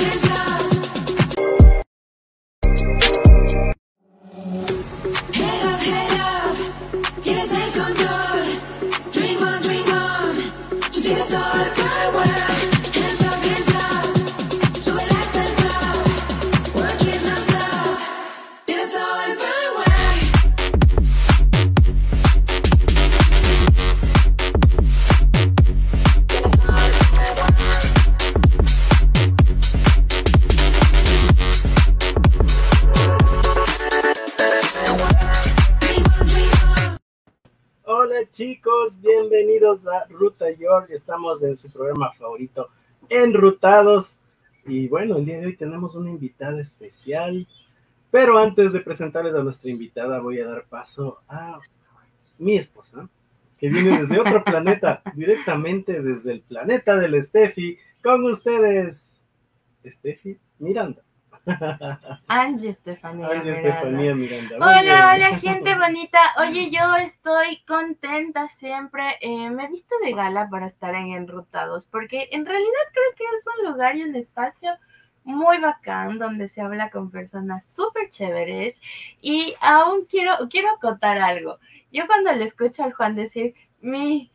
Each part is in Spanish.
Ruta Estamos en su programa favorito, Enrutados. Y bueno, el día de hoy tenemos una invitada especial. Pero antes de presentarles a nuestra invitada, voy a dar paso a mi esposa, que viene desde otro planeta, directamente desde el planeta del Steffi. Con ustedes, Steffi Miranda. Angie Estefanía. Angie Estefanía Miranda. Hola, hola gente bonita. Oye, yo estoy contenta siempre. Eh, me he visto de gala para estar en Enrutados, porque en realidad creo que es un lugar y un espacio muy bacán donde se habla con personas súper chéveres. Y aún quiero, quiero acotar algo. Yo cuando le escucho al Juan decir, mi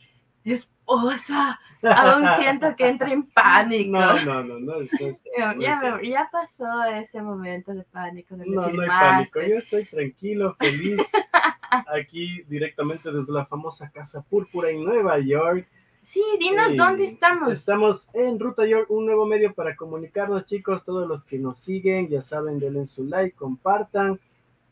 esposa, aún siento que entra en pánico. No, no, no, no. ya, ya, pasó ese momento de pánico. no, no hay pánico. Yo estoy tranquilo, feliz. aquí directamente desde la famosa Casa Púrpura en Nueva York. Sí, dinos dónde estamos. Estamos en Ruta York, un nuevo medio para comunicarnos, chicos. Todos los que nos siguen, ya saben, denle su like, compartan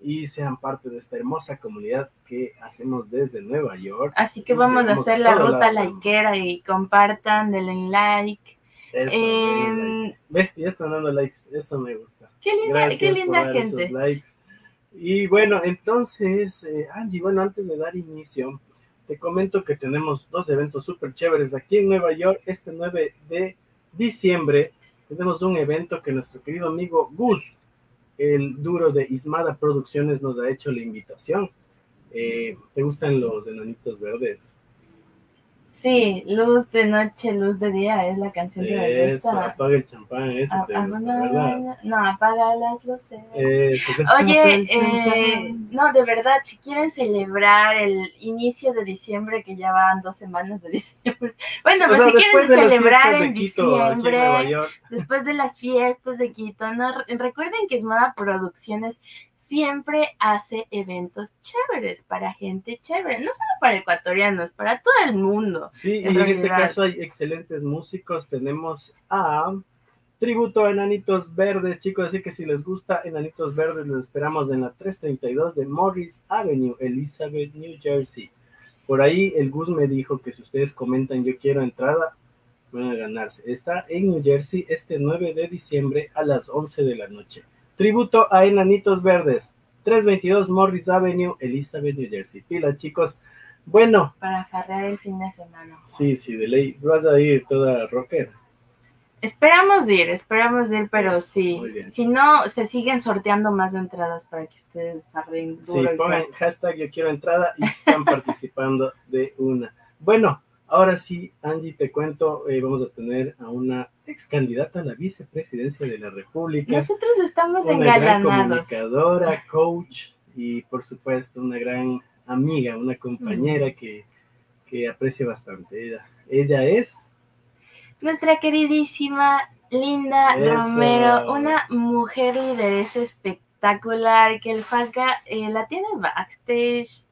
y sean parte de esta hermosa comunidad que hacemos desde Nueva York. Así que vamos a hacer la ruta likera y compartan, denle like. Eso, eh, ¿Ves? Ya están dando likes, eso me gusta. Qué linda, qué linda gente. Likes. Y bueno, entonces, eh, Angie, bueno, antes de dar inicio, te comento que tenemos dos eventos súper chéveres aquí en Nueva York. Este 9 de diciembre tenemos un evento que nuestro querido amigo Gus el duro de Ismada Producciones nos ha hecho la invitación. Eh, ¿Te gustan los enanitos verdes? Sí, luz de noche, luz de día es la canción que me gusta. apaga el champán, eso te gusta, ¿verdad? No, apaga las luces. Oye, eh, no, de verdad, si quieren celebrar el inicio de diciembre, que ya van dos semanas de diciembre. Bueno, pues si quieren celebrar en diciembre, después de las fiestas de Quito, no, recuerden que es Moda Producciones siempre hace eventos chéveres para gente chévere, no solo para ecuatorianos, para todo el mundo. Sí, y en este caso hay excelentes músicos. Tenemos a Tributo a Enanitos Verdes, chicos, así que si les gusta Enanitos Verdes, los esperamos en la 332 de Morris Avenue, Elizabeth, New Jersey. Por ahí el Gus me dijo que si ustedes comentan yo quiero entrada, van a ganarse. Está en New Jersey este 9 de diciembre a las 11 de la noche. Tributo a Enanitos Verdes. 322 Morris Avenue, Elizabeth, New Jersey. Pila, chicos. Bueno. Para farrear el fin de semana. Sí, sí, de ley. Vas a ir toda rockera. Esperamos ir, esperamos ir, pero sí. Si no, se siguen sorteando más entradas para que ustedes farreen. Sí, pongan hashtag yo quiero entrada y están participando de una. Bueno, Ahora sí, Angie, te cuento, eh, vamos a tener a una ex candidata a la vicepresidencia de la República. Nosotros estamos una engalanados. Gran comunicadora, coach y por supuesto una gran amiga, una compañera que, que aprecio bastante. Ella, ella es... Nuestra queridísima Linda Romero, una mujer lideresa espectacular que el Falca eh, la tiene backstage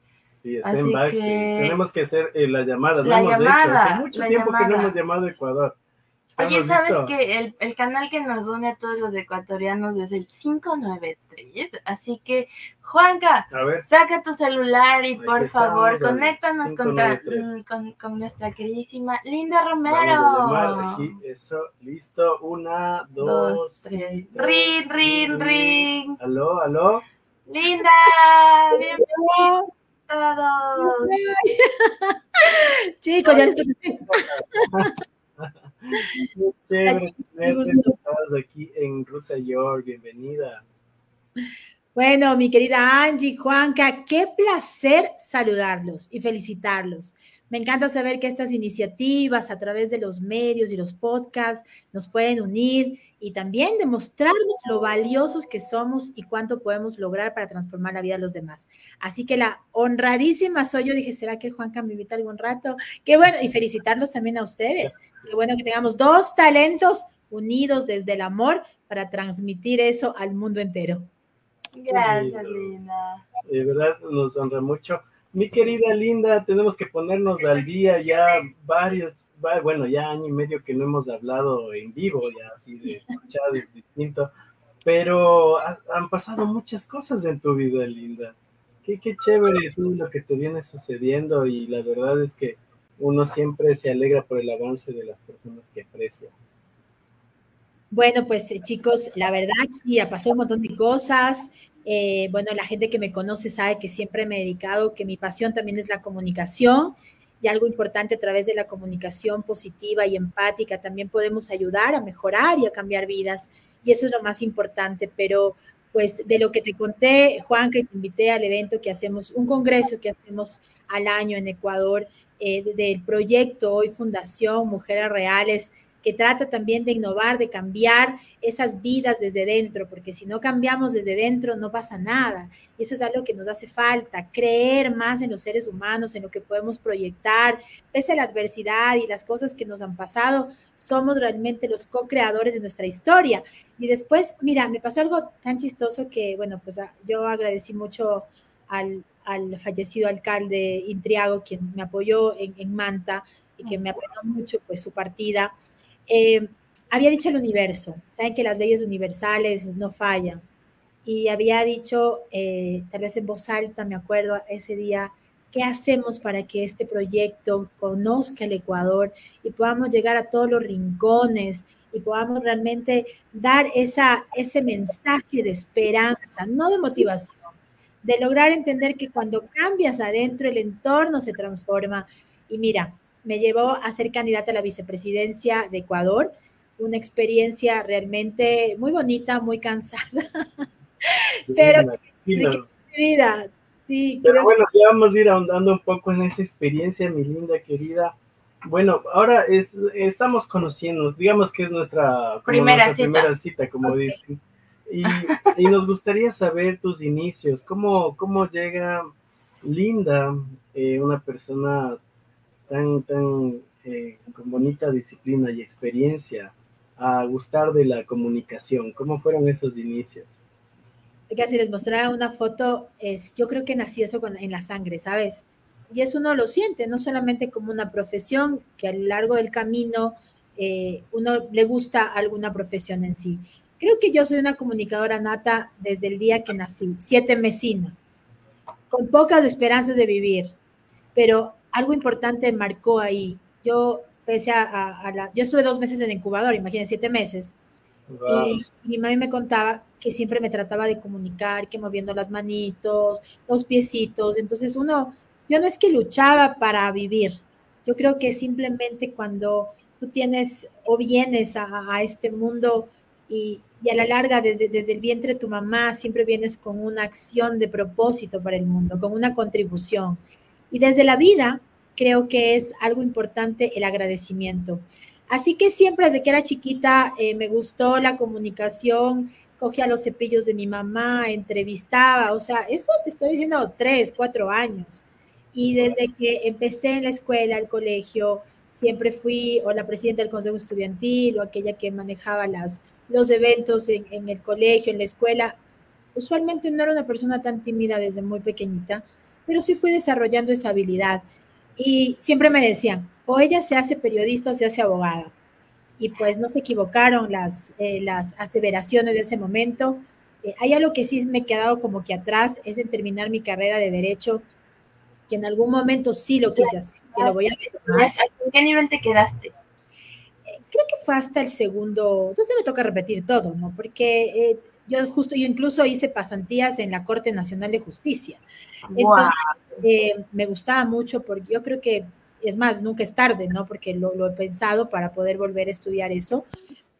Sí, está en backstage. Tenemos que hacer eh, la llamada. La hemos llamada, hecho. Hace mucho tiempo que no hemos llamado a Ecuador. Oye, ¿sabes que el, el, canal que nos une a todos los ecuatorianos es el 593? Así que, Juanca, saca tu celular y por favor, conéctanos mm, con, con, nuestra queridísima Linda Romero. aquí, eso, listo. Una, dos, tres. Ring, ring, ring. Aló, aló. Linda, bienvenida. Chicos, ya les Estás aquí en Ruta York, bienvenida. Bueno, mi querida Angie, Juanca, qué placer saludarlos y felicitarlos. Me encanta saber que estas iniciativas a través de los medios y los podcasts nos pueden unir y también demostrarnos lo valiosos que somos y cuánto podemos lograr para transformar la vida de los demás. Así que la honradísima soy yo, dije, ¿será que Juanca me invita algún rato? Qué bueno, y felicitarlos también a ustedes. Qué bueno que tengamos dos talentos unidos desde el amor para transmitir eso al mundo entero. Gracias, Linda. De verdad nos honra mucho. Mi querida Linda, tenemos que ponernos al día ya varios bueno, ya año y medio que no hemos hablado en vivo, ya así de escuchado es distinto, pero han pasado muchas cosas en tu vida, Linda. Qué, qué chévere es lo que te viene sucediendo y la verdad es que uno siempre se alegra por el avance de las personas que aprecia. Bueno, pues eh, chicos, la verdad sí, ha pasado un montón de cosas. Eh, bueno, la gente que me conoce sabe que siempre me he dedicado, que mi pasión también es la comunicación y algo importante a través de la comunicación positiva y empática también podemos ayudar a mejorar y a cambiar vidas y eso es lo más importante, pero pues de lo que te conté, Juan, que te invité al evento que hacemos, un congreso que hacemos al año en Ecuador, eh, del proyecto Hoy Fundación Mujeres Reales, que trata también de innovar, de cambiar esas vidas desde dentro, porque si no cambiamos desde dentro no pasa nada. Y eso es algo que nos hace falta, creer más en los seres humanos, en lo que podemos proyectar, pese a la adversidad y las cosas que nos han pasado, somos realmente los co-creadores de nuestra historia. Y después, mira, me pasó algo tan chistoso que, bueno, pues ah, yo agradecí mucho al, fallecido alcalde Intriago, quien me apoyó en, en Manta y que me apoyó mucho, pues su partida. Eh, había dicho el universo, saben que las leyes universales no fallan, y había dicho, eh, tal vez en voz alta, me acuerdo ese día, ¿qué hacemos para que este proyecto conozca el Ecuador y podamos llegar a todos los rincones y podamos realmente dar esa, ese mensaje de esperanza, no de motivación, de lograr entender que cuando cambias adentro el entorno se transforma. Y mira, me llevó a ser candidata a la vicepresidencia de Ecuador, una experiencia realmente muy bonita, muy cansada, pero vida, sí. Pero bueno, ya vamos a ir ahondando un poco en esa experiencia, mi linda querida. Bueno, ahora es, estamos conociendo, digamos que es nuestra primera, cita. como dicen. Y, y, nos gustaría saber tus inicios, cómo, cómo llega Linda, eh, una persona tan, tan eh, con bonita disciplina y experiencia a gustar de la comunicación? ¿Cómo fueron esos inicios? si les mostrara una foto, es, yo creo que nací eso con, en la sangre, ¿sabes? Y eso uno lo siente, no solamente como una profesión, que a lo largo del camino eh, uno le gusta alguna profesión en sí. Creo que yo soy una comunicadora nata desde el día que nací, siete mesina, con pocas esperanzas de vivir, pero algo importante marcó ahí. Yo, pese a, la, yo estuve dos meses en incubador, imagínense, siete meses. Y, mi mamá me contaba que siempre me trataba de comunicar, que moviendo las manitos, los piecitos. Entonces uno, yo no es que luchaba para vivir. Yo creo que simplemente cuando tú tienes o vienes a, este mundo y, y, a la larga desde, desde el vientre de tu mamá siempre vienes con una acción de propósito para el mundo, con una contribución. Y desde la vida creo que es algo importante el agradecimiento. Así que siempre desde que era chiquita eh, me gustó la comunicación, cogía los cepillos de mi mamá, entrevistaba, o sea, eso te estoy diciendo tres, cuatro años. Y desde que empecé en la escuela, el colegio, siempre fui o la presidenta del consejo estudiantil o aquella que manejaba las, los eventos en, en el colegio, en la escuela. Usualmente no era una persona tan tímida desde muy pequeñita, pero sí fui desarrollando esa habilidad. Y siempre me decían, o ella se hace periodista o se hace abogada. Y pues no se equivocaron las, eh, las aseveraciones de ese momento. Eh, hay algo que sí me he quedado como que atrás, es en terminar mi carrera de derecho, que en algún momento sí lo quise hacer. lo voy a ¿En qué nivel te quedaste? Eh, creo que fue hasta el segundo, entonces me toca repetir todo, ¿no? Porque yo justo, yo incluso hice pasantías en la Corte Nacional de Justicia. Entonces, eh, me gustaba mucho porque yo creo que, es más, nunca es tarde, ¿no? Porque lo, he pensado para poder volver a estudiar eso.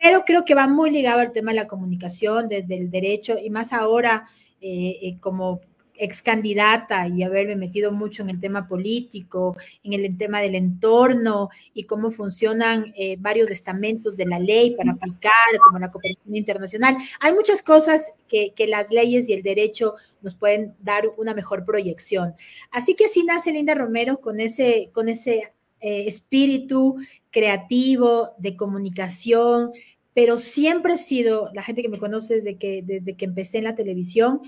Pero creo que va muy ligado al tema de la comunicación desde el derecho y más ahora, eh, eh, como ex candidata y haberme metido mucho en el tema político, en el tema del entorno y cómo funcionan eh, varios estamentos de la ley para aplicar, como la cooperación internacional. Hay muchas cosas que, las leyes y el derecho nos pueden dar una mejor proyección. Así que así nace Linda Romero con ese, eh, espíritu creativo de comunicación, pero siempre he sido, la gente que me conoce desde que empecé en la televisión,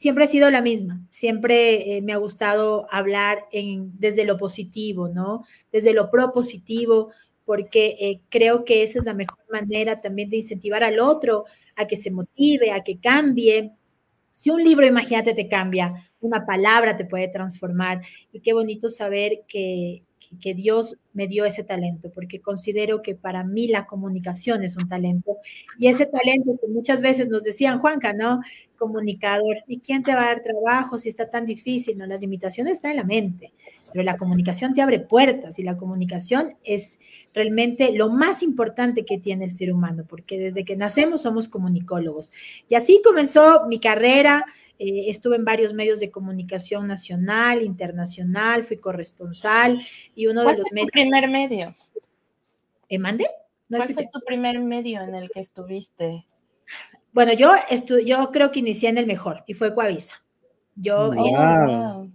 siempre he sido la misma, siempre eh, me ha gustado hablar en, desde lo positivo, ¿no? Desde lo propositivo, porque eh, creo que esa es la mejor manera también de incentivar al otro a que se motive, a que cambie. Si un libro, imagínate, te cambia, una palabra te puede transformar. Y qué bonito saber que, que Dios me dio ese talento, porque considero que para mí la comunicación es un talento. Y ese talento que muchas veces nos decían, Juanca, ¿no? Comunicador, ¿y quién te va a dar trabajo si está tan difícil? No, la limitación está en la mente, pero la comunicación te abre puertas y la comunicación es realmente lo más importante que tiene el ser humano, porque desde que nacemos somos comunicólogos. Y así comenzó mi carrera eh, estuve en varios medios de comunicación nacional, internacional, fui corresponsal y uno de los medios. ¿Tu primer medio? ¿Eh, mande? ¿Cuál fue tu primer medio en el que estuviste? Bueno, yo, yo creo que inicié en el mejor y fue Coavisa. Yo. Wow.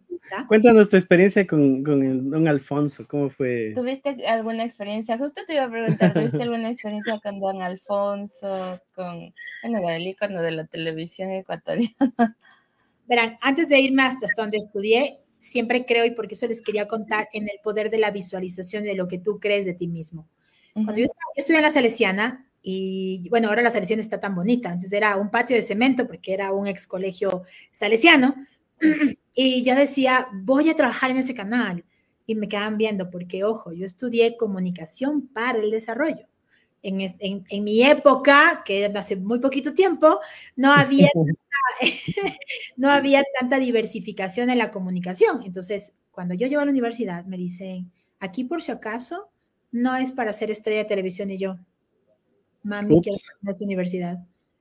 Cuéntanos tu experiencia con, con, el don Alfonso, ¿cómo fue? ¿Tuviste alguna experiencia? Justo te iba a preguntar, ¿tuviste alguna experiencia con don Alfonso, con, bueno, el icono de la televisión ecuatoriana? Verán, antes de irme hasta donde estudié, siempre creo, y porque eso les quería contar, en el poder de la visualización de lo que tú crees de ti mismo. Cuando yo, estudié en la Salesiana, y bueno, ahora la Salesiana está tan bonita, antes era un patio de cemento porque era un ex colegio salesiano, y yo decía, voy a trabajar en ese canal. Y me quedaban viendo, porque ojo, yo estudié comunicación para el desarrollo. En, en, en, mi época, que hace muy poquito tiempo, no había no había tanta diversificación en la comunicación. Entonces, cuando yo llego a la universidad, me dicen, aquí por si acaso, no es para ser estrella de televisión y yo, mami, quiero ir a esta universidad.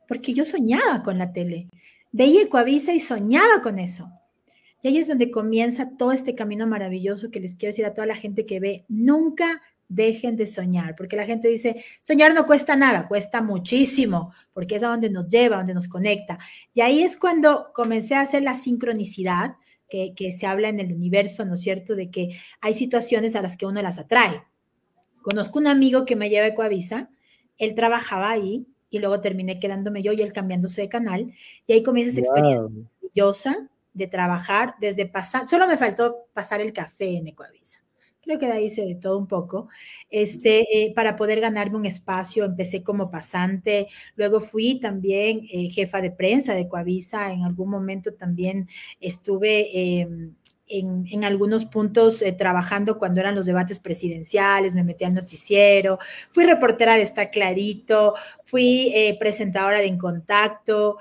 Porque yo soñaba con la tele. Veía Ecoavisa y soñaba con eso. Y ahí es donde comienza todo este camino maravilloso que les quiero decir a toda la gente que ve. Nunca dejen de soñar, porque la gente dice, soñar no cuesta nada, cuesta muchísimo, porque es a donde nos lleva, donde nos conecta. Y ahí es cuando comencé a hacer la sincronicidad que, se habla en el universo, ¿no es cierto?, de que hay situaciones a las que uno las atrae. Conozco un amigo que me lleva a Ecoavisa, él trabajaba ahí y luego terminé quedándome yo y él cambiándose de canal, y ahí comienza esa experiencia maravillosa de trabajar desde pasar, solo me faltó pasar el café en Ecoavisa. Creo que de ahí hice de todo un poco, este, eh, para poder ganarme un espacio, empecé como pasante, luego fui también eh, jefa de prensa de Coavisa, en algún momento también estuve en, algunos puntos eh, trabajando cuando eran los debates presidenciales, me metí al noticiero, fui reportera de Está Clarito, fui presentadora de En Contacto,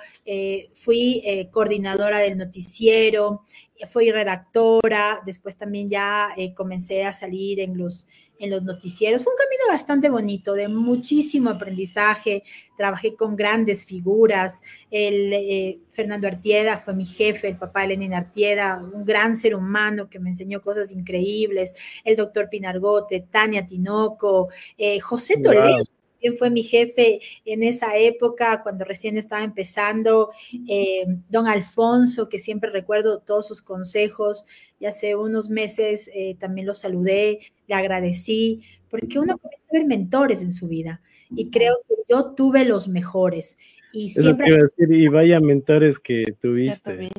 fui coordinadora del noticiero, fui redactora, después también ya eh, comencé a salir en los, en los noticieros. Fue un camino bastante bonito, de muchísimo aprendizaje. Trabajé con grandes figuras. El eh, Fernando Artieda fue mi jefe, el papá de Lenin Artieda, un gran ser humano que me enseñó cosas increíbles. El doctor Pinargote, Tania Tinoco, eh, José Toledo fue mi jefe en esa época, cuando recién estaba empezando, eh, don Alfonso, que siempre recuerdo todos sus consejos, y hace unos meses eh, también lo saludé, le agradecí, porque uno comienza a ver mentores en su vida, y creo que yo tuve los mejores. Y siempre... y vaya mentores que tuviste.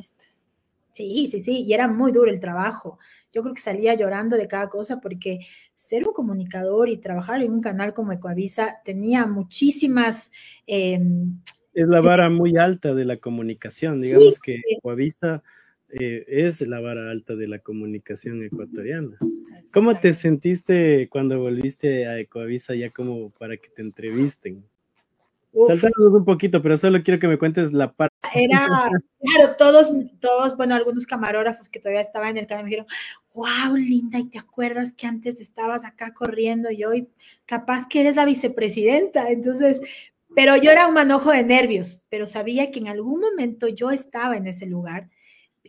Sí, sí, sí, y era muy duro el trabajo. Yo creo que salía llorando de cada cosa porque ser un comunicador y trabajar en un canal como Ecoavisa tenía muchísimas... Em, es la vara muy alta de la comunicación, digamos que Ecoavisa eh, es la vara alta de la comunicación ecuatoriana. ¿Cómo te sentiste cuando volviste a Ecoavisa ya como para que te entrevisten? Saltándonos un poquito, pero solo quiero que me cuentes la parte. Era, claro, todos, todos, bueno, algunos camarógrafos que todavía estaban en el canal me dijeron, wow, linda, y te acuerdas que antes estabas acá corriendo y hoy capaz que eres la vicepresidenta. Entonces, pero yo era un manojo de nervios, pero sabía que en algún momento yo estaba en ese lugar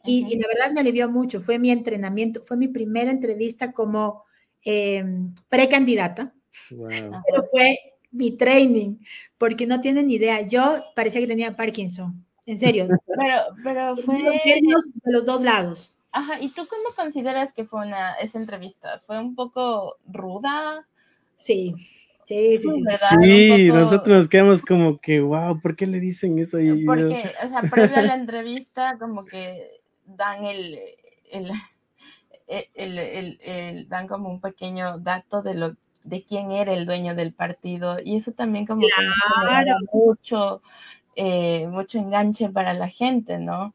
Y, la verdad me alivió mucho. Fue mi entrenamiento, fue mi primera entrevista como em, precandidata. Pero fue mi training, porque no tienen idea. Yo parecía que tenía Parkinson, en serio. pero, pero fue... de los dos lados. Ajá, ¿y tú cómo consideras que fue una, esa entrevista? ¿Fue un poco ruda? Sí, sí, sí. Sí, sí nosotros nos quedamos como que, wow, ¿por qué le dicen eso? Porque, o sea, previo a la entrevista, como que dan el, el, el, el, dan como un pequeño dato de lo de quién era el dueño del partido y eso también como claro. mucho eh, mucho enganche para la gente, ¿no?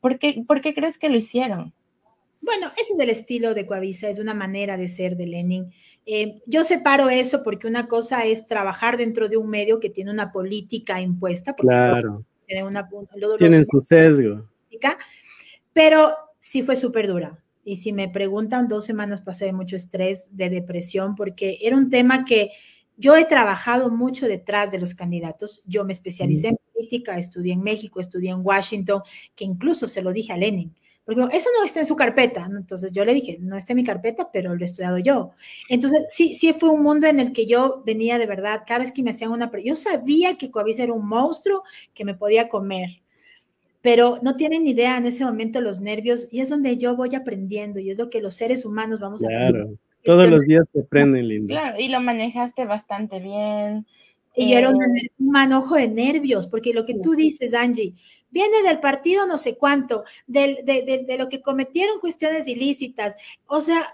¿Por qué, ¿Por qué, crees que lo hicieron? Bueno, ese es el estilo de Coavisa, es una manera de ser de Lenin. Eh, yo separo eso porque una cosa es trabajar dentro de un medio que tiene una política impuesta. Claro. Tiene una, Tienen su sesgo. Pero sí fue súper dura. Y si me preguntan, dos semanas pasé de mucho estrés, de depresión, porque era un tema que yo he trabajado mucho detrás de los candidatos. Yo me especialicé en política, estudié en México, estudié en Washington, que incluso se lo dije a Lenin. Porque eso no está en su carpeta. Entonces yo le dije, no está en mi carpeta, pero lo he estudiado yo. Entonces sí, sí fue un mundo en el que yo venía de verdad, cada vez que me hacían una... Yo sabía que Coavisa era un monstruo que me podía comer, pero no tienen idea en ese momento los nervios y es donde yo voy aprendiendo y es lo que los seres humanos vamos a Claro, todos los días se aprenden, lindo. Claro, y lo manejaste bastante bien. Y era un, eh, manojo de nervios, porque lo que tú dices, Angie, viene del partido no sé cuánto, de, de, lo que cometieron cuestiones ilícitas. O sea,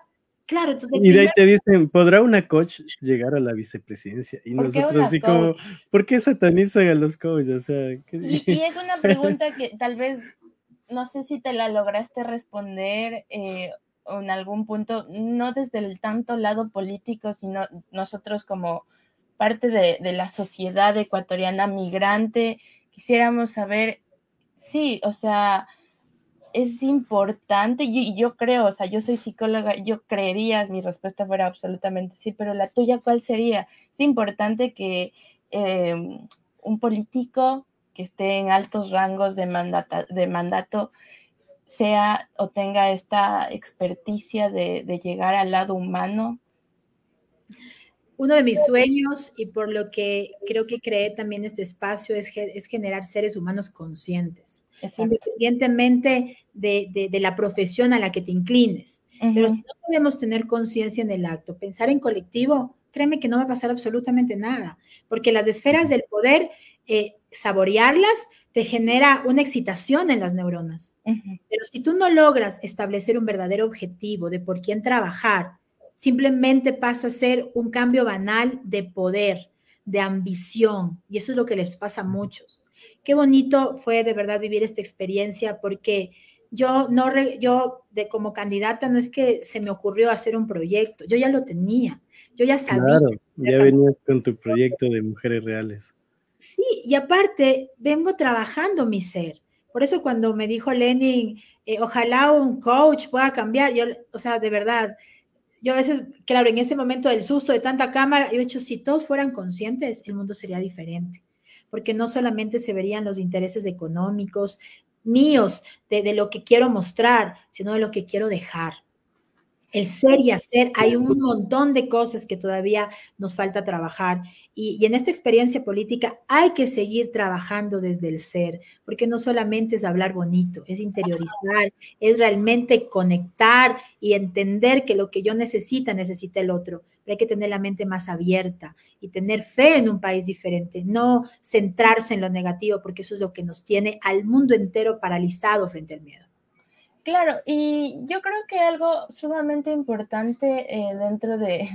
claro, entonces... Y de ahí te dicen, ¿podrá una coach llegar a la vicepresidencia? Y nosotros así como, ¿por qué satanizan a los coaches? O sea, y, es una pregunta que tal vez, no sé si te la lograste responder eh, en algún punto, no desde el tanto lado político, sino nosotros como parte de, de la sociedad ecuatoriana migrante, quisiéramos saber sí, o sea, es importante y yo, creo, o sea, yo soy psicóloga, yo creería, mi respuesta fuera absolutamente sí, pero la tuya, ¿cuál sería? Es importante que em, un político que esté en altos rangos de, de mandato sea o tenga esta experticia de, de llegar al lado humano uno de mis sueños y por lo que creo que creé también este espacio es, es generar seres humanos conscientes, independientemente de, de, la profesión a la que te inclines. Pero si no podemos tener conciencia en el acto, pensar en colectivo, créeme que no va a pasar absolutamente nada, porque las esferas del poder, eh, saborearlas, te genera una excitación en las neuronas. Pero si tú no logras establecer un verdadero objetivo de por quién trabajar, simplemente pasa a ser un cambio banal de poder, de ambición, y eso es lo que les pasa a muchos. Qué bonito fue de verdad vivir esta experiencia porque yo no yo de como candidata no es que se me ocurrió hacer un proyecto, yo ya lo tenía. Yo ya sabía. Claro, ya venías con tu proyecto de mujeres reales. Sí, y aparte vengo trabajando mi ser. Por eso cuando me dijo Lenin, eh, ojalá un coach pueda cambiar, yo, o sea, de verdad, yo a veces, claro, en ese momento del susto de tanta cámara, yo he dicho, si todos fueran conscientes, el mundo sería diferente, porque no solamente se verían los intereses económicos míos de, de lo que quiero mostrar, sino de lo que quiero dejar el ser y hacer, hay un montón de cosas que todavía nos falta trabajar. Y, en esta experiencia política hay que seguir trabajando desde el ser, porque no solamente es hablar bonito, es interiorizar, es realmente conectar y entender que lo que yo necesita, necesita el otro. Pero hay que tener la mente más abierta y tener fe en un país diferente, no centrarse en lo negativo, porque eso es lo que nos tiene al mundo entero paralizado frente al miedo. Claro, y yo creo que algo sumamente importante eh, dentro de,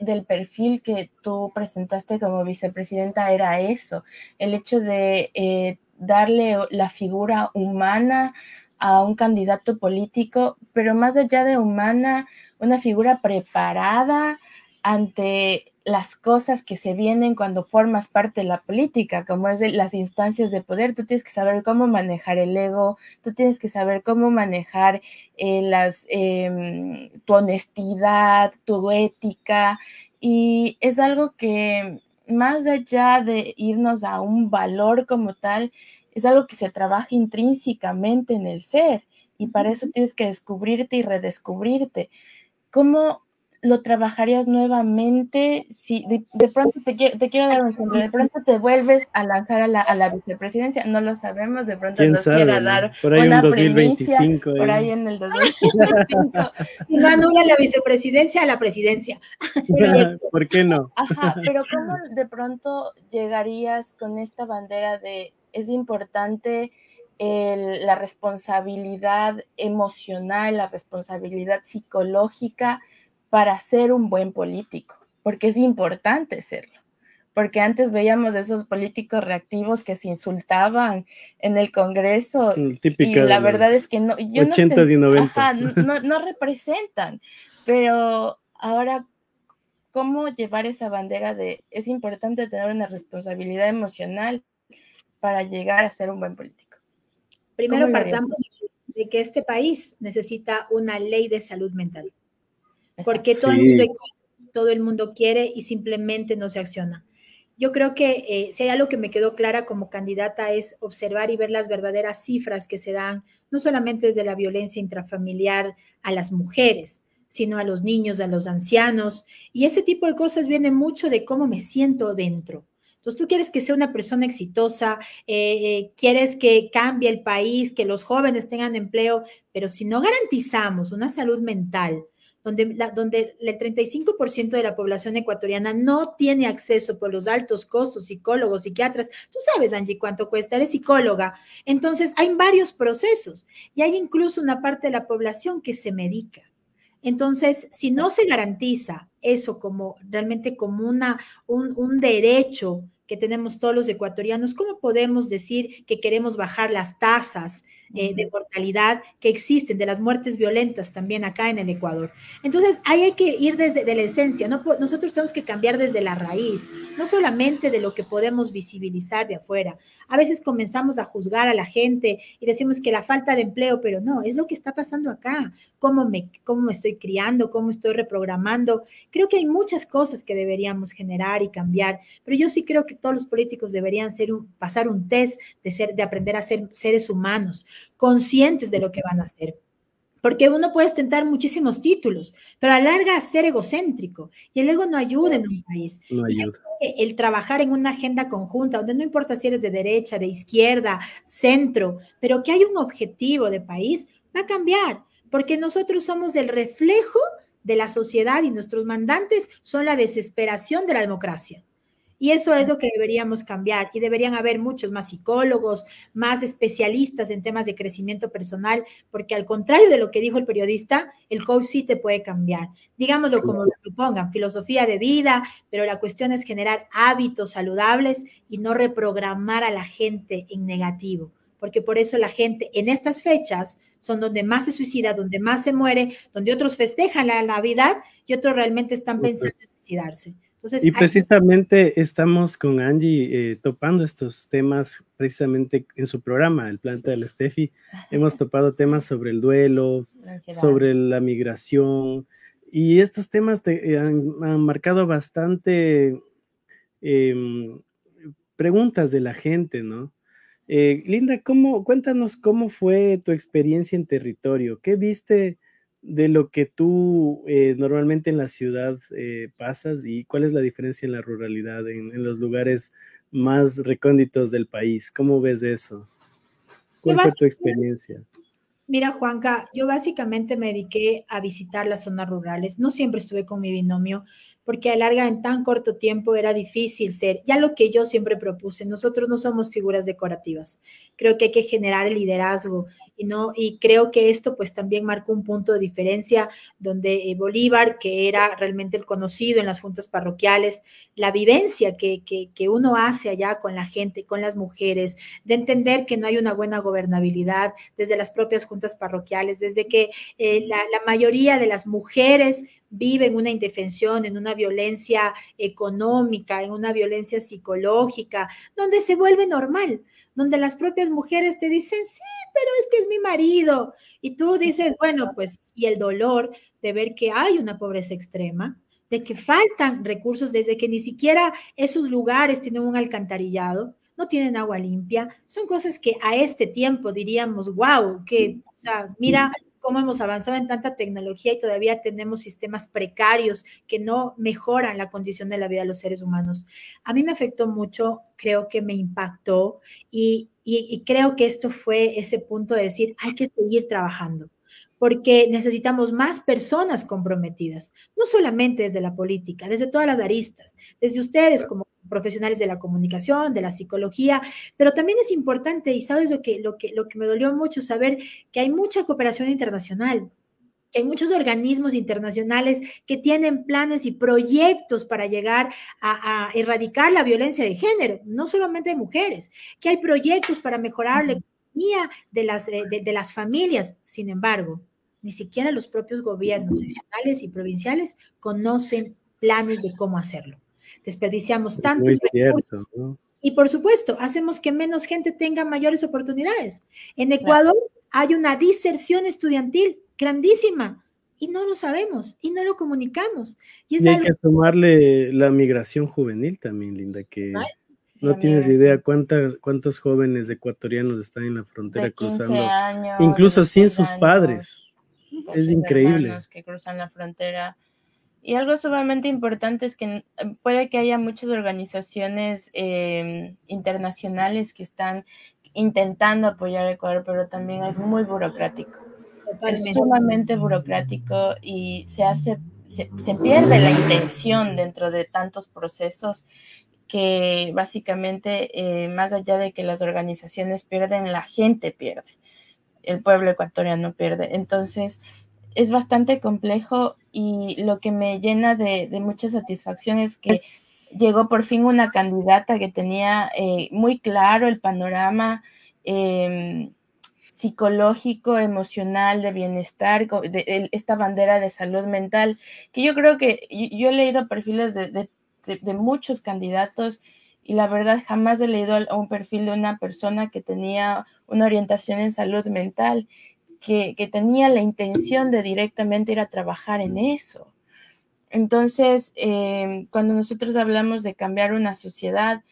del perfil que tú presentaste como vicepresidenta era eso, el hecho de eh, darle la figura humana a un candidato político, pero más allá de humana, una figura preparada ante las cosas que se vienen cuando formas parte de la política, como es de las instancias de poder. Tú tienes que saber cómo manejar el ego, tú tienes que saber cómo manejar eh, las, em, tu honestidad, tu ética, y es algo que más allá de irnos a un valor como tal, es algo que se trabaja intrínsecamente en el ser y para eso tienes que descubrirte y redescubrirte. ¿Cómo lo trabajarías nuevamente si de, pronto te quiero, te quiero dar un ejemplo, de pronto te vuelves a lanzar a la, a la vicepresidencia, no lo sabemos, de pronto nos quiera dar por ahí en 2025, por ahí en el 2025. si no anula la vicepresidencia a la presidencia. ¿Por qué no? Ajá, pero ¿cómo de pronto llegarías con esta bandera de es importante la responsabilidad emocional, la responsabilidad psicológica para ser un buen político, porque es importante serlo. Porque antes veíamos esos políticos reactivos que se insultaban en el Congreso. y la verdad es que no. Yo no, y 90. no, no representan. Pero ahora cómo llevar esa bandera de es importante tener una responsabilidad emocional para llegar a ser un buen político. Primero partamos de que este país necesita una ley de salud mental porque todo, el mundo, todo el mundo quiere y simplemente no se acciona. Yo creo que eh, si hay algo que me quedó clara como candidata es observar y ver las verdaderas cifras que se dan, no solamente desde la violencia intrafamiliar a las mujeres, sino a los niños, a los ancianos. Y ese tipo de cosas viene mucho de cómo me siento dentro. Entonces, tú quieres que sea una persona exitosa, eh, eh, quieres que cambie el país, que los jóvenes tengan empleo, pero si no garantizamos una salud mental, donde, donde el 35% de la población ecuatoriana no tiene acceso por los altos costos, psicólogos, psiquiatras. Tú sabes, Angie, cuánto cuesta, eres psicóloga. Entonces, hay varios procesos y hay incluso una parte de la población que se medica. Entonces, si no se garantiza eso como realmente como una, un, un derecho que tenemos todos los ecuatorianos, ¿cómo podemos decir que queremos bajar las tasas eh, de mortalidad que existen, de las muertes violentas también acá en el Ecuador. Entonces, ahí hay que ir desde la esencia, ¿no? nosotros tenemos que cambiar desde la raíz, no solamente de lo que podemos visibilizar de afuera. A veces comenzamos a juzgar a la gente y decimos que la falta de empleo, pero no, es lo que está pasando acá, cómo me, cómo me estoy criando, cómo estoy reprogramando. Creo que hay muchas cosas que deberíamos generar y cambiar, pero yo sí creo que todos los políticos deberían pasar un test de, ser, de aprender a ser seres humanos, conscientes de lo que van a hacer. Porque uno puede ostentar muchísimos títulos, pero a larga ser egocéntrico. Y el ego no ayuda en un país. No ayuda. El trabajar en una agenda conjunta, donde no importa si eres de derecha, de izquierda, centro, pero que hay un objetivo de país, va a cambiar. Porque nosotros somos el reflejo de la sociedad y nuestros mandantes son la desesperación de la democracia. Y eso es lo que deberíamos cambiar. Y deberían haber muchos más psicólogos, más especialistas en temas de crecimiento personal, porque al contrario de lo que dijo el periodista, el coach sí te puede cambiar. Digámoslo como lo propongan, filosofía de vida, pero la cuestión es generar hábitos saludables y no reprogramar a la gente en negativo. Porque por eso la gente en estas fechas son donde más se suicida, donde más se muere, donde otros festejan la Navidad y otros realmente están pensando en suicidarse y precisamente estamos con Angie eh, topando estos temas precisamente en su programa, el Planta del Steffi. Hemos topado temas sobre el duelo, sobre la migración, y estos temas te, eh, han, marcado bastante em, preguntas de la gente, ¿no? Eh, Linda, ¿cómo, cuéntanos cómo fue tu experiencia en territorio. ¿Qué viste? De lo que tú eh, normalmente en la ciudad eh, pasas y cuál es la diferencia en la ruralidad, en, los lugares más recónditos del país. ¿Cómo ves eso? ¿Cuál fue tu experiencia? Mira, Juanca, yo básicamente me dediqué a visitar las zonas rurales. No siempre estuve con mi binomio, porque a larga en tan corto tiempo era difícil ser, ya lo que yo siempre propuse, nosotros no somos figuras decorativas, creo que hay que generar el liderazgo y no y creo que esto pues también marcó un punto de diferencia donde eh, Bolívar, que era realmente el conocido en las juntas parroquiales, la vivencia que, que, uno hace allá con la gente, con las mujeres, de entender que no hay una buena gobernabilidad desde las propias juntas parroquiales, desde que eh, la, la mayoría de las mujeres viven una indefensión, en una violencia económica, en una violencia psicológica, donde se vuelve normal, donde las propias mujeres te dicen, sí, pero es que es mi marido. Y tú dices, bueno, pues, y el dolor de ver que hay una pobreza extrema, de que faltan recursos, desde que ni siquiera esos lugares tienen un alcantarillado, no tienen agua limpia. Son cosas que a este tiempo diríamos, wow, que, o sea, mira cómo hemos avanzado en tanta tecnología y todavía tenemos sistemas precarios que no mejoran la condición de la vida de los seres humanos. A mí me afectó mucho, creo que me impactó y, y creo que esto fue ese punto de decir, hay que seguir trabajando porque necesitamos más personas comprometidas, no solamente desde la política, desde todas las aristas, desde ustedes como profesionales de la comunicación, de la psicología, pero también es importante, y sabes lo que, lo que, lo que me dolió mucho, saber que hay mucha cooperación internacional, que hay muchos organismos internacionales que tienen planes y proyectos para llegar a, erradicar la violencia de género, no solamente de mujeres, que hay proyectos para mejorar la economía de las, eh, de las familias. Sin embargo, ni siquiera los propios gobiernos nacionales y provinciales conocen planes de cómo hacerlo. Desperdiciamos tanto. Y por supuesto, hacemos que menos gente tenga mayores oportunidades. En Ecuador hay una diserción estudiantil grandísima y no lo sabemos y no lo comunicamos. Y, hay que sumarle la migración juvenil también, Linda, que no tienes idea cuántas, cuántos jóvenes ecuatorianos están en la frontera cruzando, incluso sin sus padres es increíble. Que cruzan la frontera. Y algo sumamente importante es que puede que haya muchas organizaciones em, internacionales que están intentando apoyar a Ecuador, pero también es muy burocrático. Es sumamente burocrático y se hace, se, se pierde la intención dentro de tantos procesos que básicamente, eh, más allá de que las organizaciones pierden, la gente pierde el pueblo ecuatoriano pierde. Entonces, es bastante complejo y lo que me llena de, mucha satisfacción es que llegó por fin una candidata que tenía eh, muy claro el panorama em, psicológico, emocional, de bienestar, de, esta bandera de salud mental, que yo creo que yo, he leído perfiles de, de muchos candidatos y la verdad jamás he leído a un perfil de una persona que tenía una orientación en salud mental, que, tenía la intención de directamente ir a trabajar en eso. Entonces, em, cuando nosotros hablamos de cambiar una sociedad,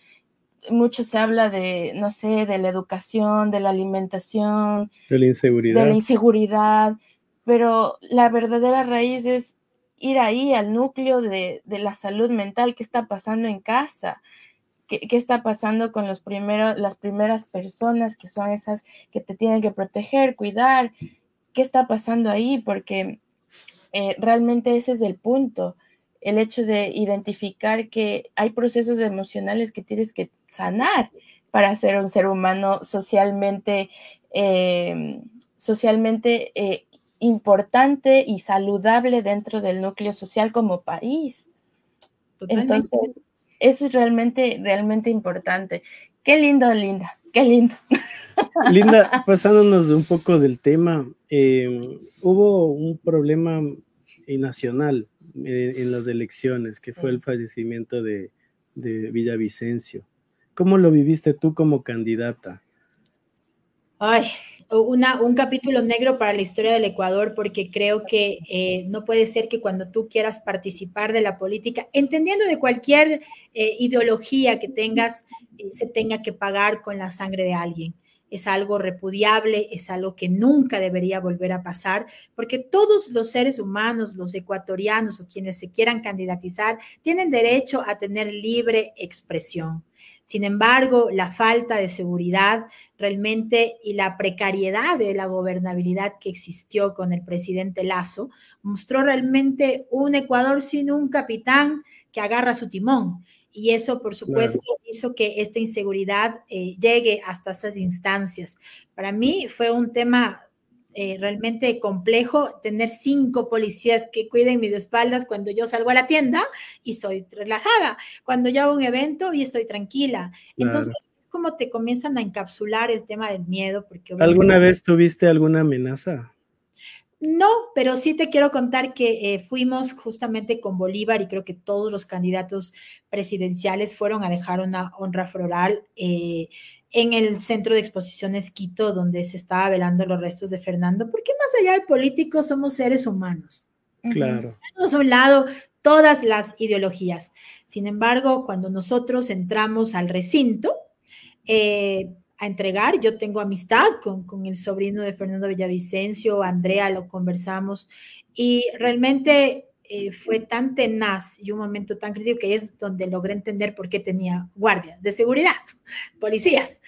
mucho se habla de, no sé, de la educación, de la alimentación, de la inseguridad. De la inseguridad, pero la verdadera raíz es ir ahí al núcleo de, de la salud mental, qué está pasando en casa, qué, está pasando con los primeros, las primeras personas que son esas que te tienen que proteger, cuidar, qué está pasando ahí, porque eh, realmente ese es el punto, el hecho de identificar que hay procesos emocionales que tienes que sanar para ser un ser humano socialmente, em, socialmente eh, importante y saludable dentro del núcleo social como país. Entonces, eso es realmente, realmente importante. Qué lindo, Linda, qué lindo. Linda, pasándonos un poco del tema, em, hubo un problema nacional eh, en las elecciones, que fue el fallecimiento de, de Villavicencio. ¿Cómo lo viviste tú como candidata? Ay, una, un capítulo negro para la historia del Ecuador, porque creo que eh, no puede ser que cuando tú quieras participar de la política, entendiendo de cualquier eh, ideología que tengas, eh, se tenga que pagar con la sangre de alguien. Es algo repudiable, es algo que nunca debería volver a pasar, porque todos los seres humanos, los ecuatorianos o quienes se quieran candidatizar, tienen derecho a tener libre expresión. Sin embargo, la falta de seguridad realmente y la precariedad de la gobernabilidad que existió con el presidente Lazo mostró realmente un Ecuador sin un capitán que agarra su timón. Y eso, por supuesto, hizo que esta inseguridad eh, llegue hasta estas instancias. Para mí fue un tema eh, realmente complejo tener cinco policías que cuiden mis espaldas cuando yo salgo a la tienda y estoy relajada, cuando yo hago un evento y estoy tranquila. Entonces, ¿cómo te comienzan a encapsular el tema del miedo? Porque ¿Alguna vez tuviste alguna amenaza? No, pero sí te quiero contar que eh, fuimos justamente con Bolívar y creo que todos los candidatos presidenciales fueron a dejar una honra floral. Eh, en el centro de exposiciones Quito, donde se estaba velando los restos de Fernando, porque más allá de políticos somos seres humanos. Claro. Tenemos a un lado todas las ideologías. Sin embargo, cuando nosotros entramos al recinto, eh, a entregar. Yo tengo amistad con, con el sobrino de Fernando Villavicencio, Andrea, lo conversamos y realmente eh, fue tan tenaz y un momento tan crítico que es donde logré entender por qué tenía guardias de seguridad, policías,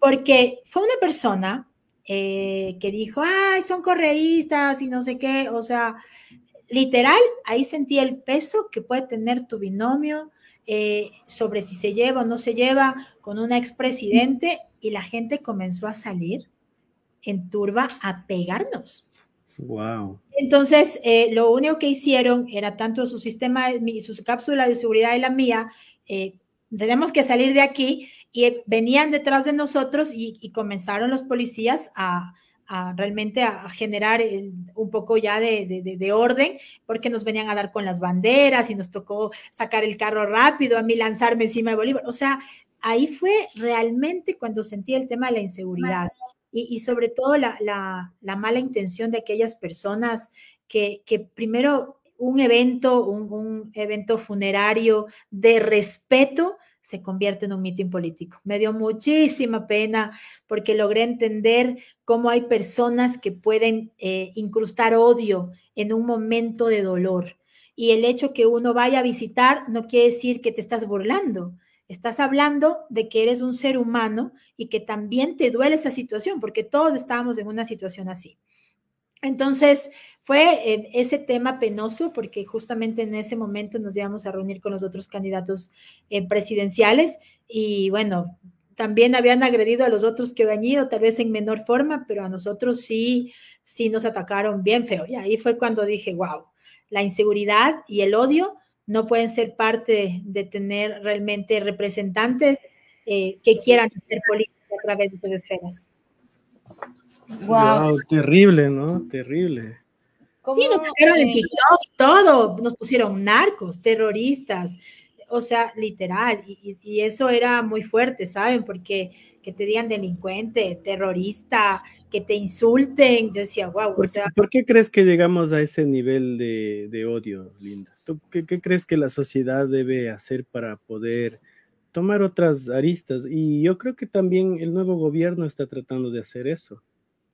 porque fue una persona eh, que dijo, ay, son correístas y no sé qué, o sea, literal, ahí sentí el peso que puede tener tu binomio eh, sobre si se lleva o no se lleva con un expresidente y la gente comenzó a salir en turba a pegarnos. Wow. Entonces, eh, lo único que hicieron era tanto su sistema, su cápsula de seguridad y la mía, eh, tenemos que salir de aquí y venían detrás de nosotros y, comenzaron los policías a, realmente a generar un poco ya de, orden, porque nos venían a dar con las banderas y nos tocó sacar el carro rápido, a mí lanzarme encima de Bolívar. O sea, ahí fue realmente cuando sentí el tema de la inseguridad y, sobre todo la, mala intención de aquellas personas que, primero un evento, un, evento funerario de respeto se convierte en un mitin político. Me dio muchísima pena porque logré entender cómo hay personas que pueden eh, incrustar odio en un momento de dolor. Y el hecho que uno vaya a visitar no quiere decir que te estás burlando, Estás hablando de que eres un ser humano y que también te duele esa situación, porque todos estábamos en una situación así. Entonces, fue eh, ese tema penoso porque justamente en ese momento nos íbamos a reunir con los otros candidatos eh, presidenciales y bueno, también habían agredido a los otros que habían ido, tal vez en menor forma, pero a nosotros sí, sí nos atacaron bien feo. Y ahí fue cuando dije, wow, la inseguridad y el odio no pueden ser parte de tener realmente representantes eh, que quieran hacer política a través de esas esferas. Wow. terrible, ¿no? Terrible. Sí, nos sacaron en TikTok todo, nos pusieron narcos, terroristas, o sea, literal, y, eso era muy fuerte, ¿saben? Porque que te digan delincuente, terrorista, que te insulten, yo decía, wow, ¿Por, o sea... ¿Por qué crees que llegamos a ese nivel de, de odio, Linda? Qué, crees que la sociedad debe hacer para poder tomar otras aristas? Y yo creo que también el nuevo gobierno está tratando de hacer eso.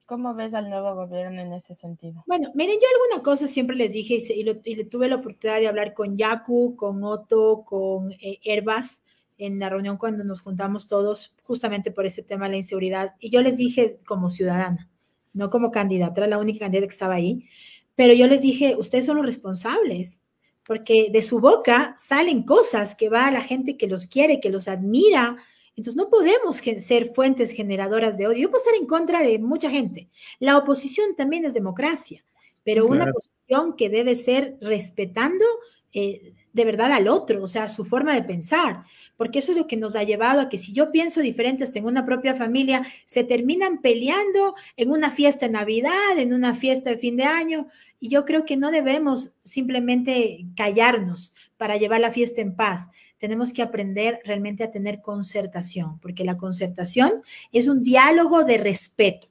¿Cómo ves al nuevo gobierno en ese sentido? Bueno, miren, yo alguna cosa siempre les dije y, y, tuve la oportunidad de hablar con Yaku, con Otto, con eh, Herbas en la reunión cuando nos juntamos todos justamente por este tema de la inseguridad. Y yo les dije como ciudadana, no como candidata, era la única candidata que estaba ahí, pero yo les dije, ustedes son los responsables porque de su boca salen cosas que va a la gente que los quiere, que los admira. Entonces no podemos ser fuentes generadoras de odio. Yo puedo estar en contra de mucha gente. La oposición también es democracia, pero una oposición que debe ser respetando eh, de verdad al otro, o sea, su forma de pensar, porque eso es lo que nos ha llevado a que si yo pienso diferente en una propia familia, se terminan peleando en una fiesta de Navidad, en una fiesta de fin de año, y yo creo que no debemos simplemente callarnos para llevar la fiesta en paz. Tenemos que aprender realmente a tener concertación, porque la concertación es un diálogo de respeto.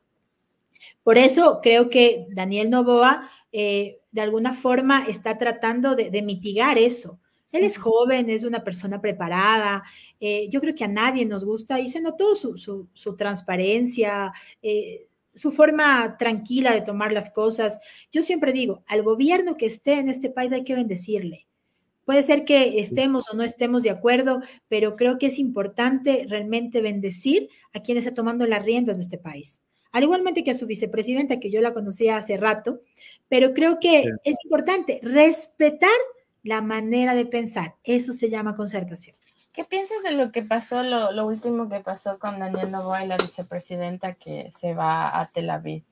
Por eso creo que Daniel Novoa eh, de alguna forma está tratando de, mitigar eso. Él es joven, es una persona preparada. Eh, yo creo que a nadie nos gusta y se notó su, su, transparencia, eh, su forma tranquila de tomar las cosas. Yo siempre digo, al gobierno que esté en este país hay que bendecirle. Puede ser que estemos o no estemos de acuerdo, pero creo que es importante realmente bendecir a quien está tomando las riendas de este país. Al igualmente que a su vicepresidenta, que yo la conocía hace rato, pero creo que es importante respetar la manera de pensar. Eso se llama concertación. ¿Qué piensas de lo que pasó, lo, último que pasó con Daniel Novoa y la vicepresidenta que se va a Tel Aviv?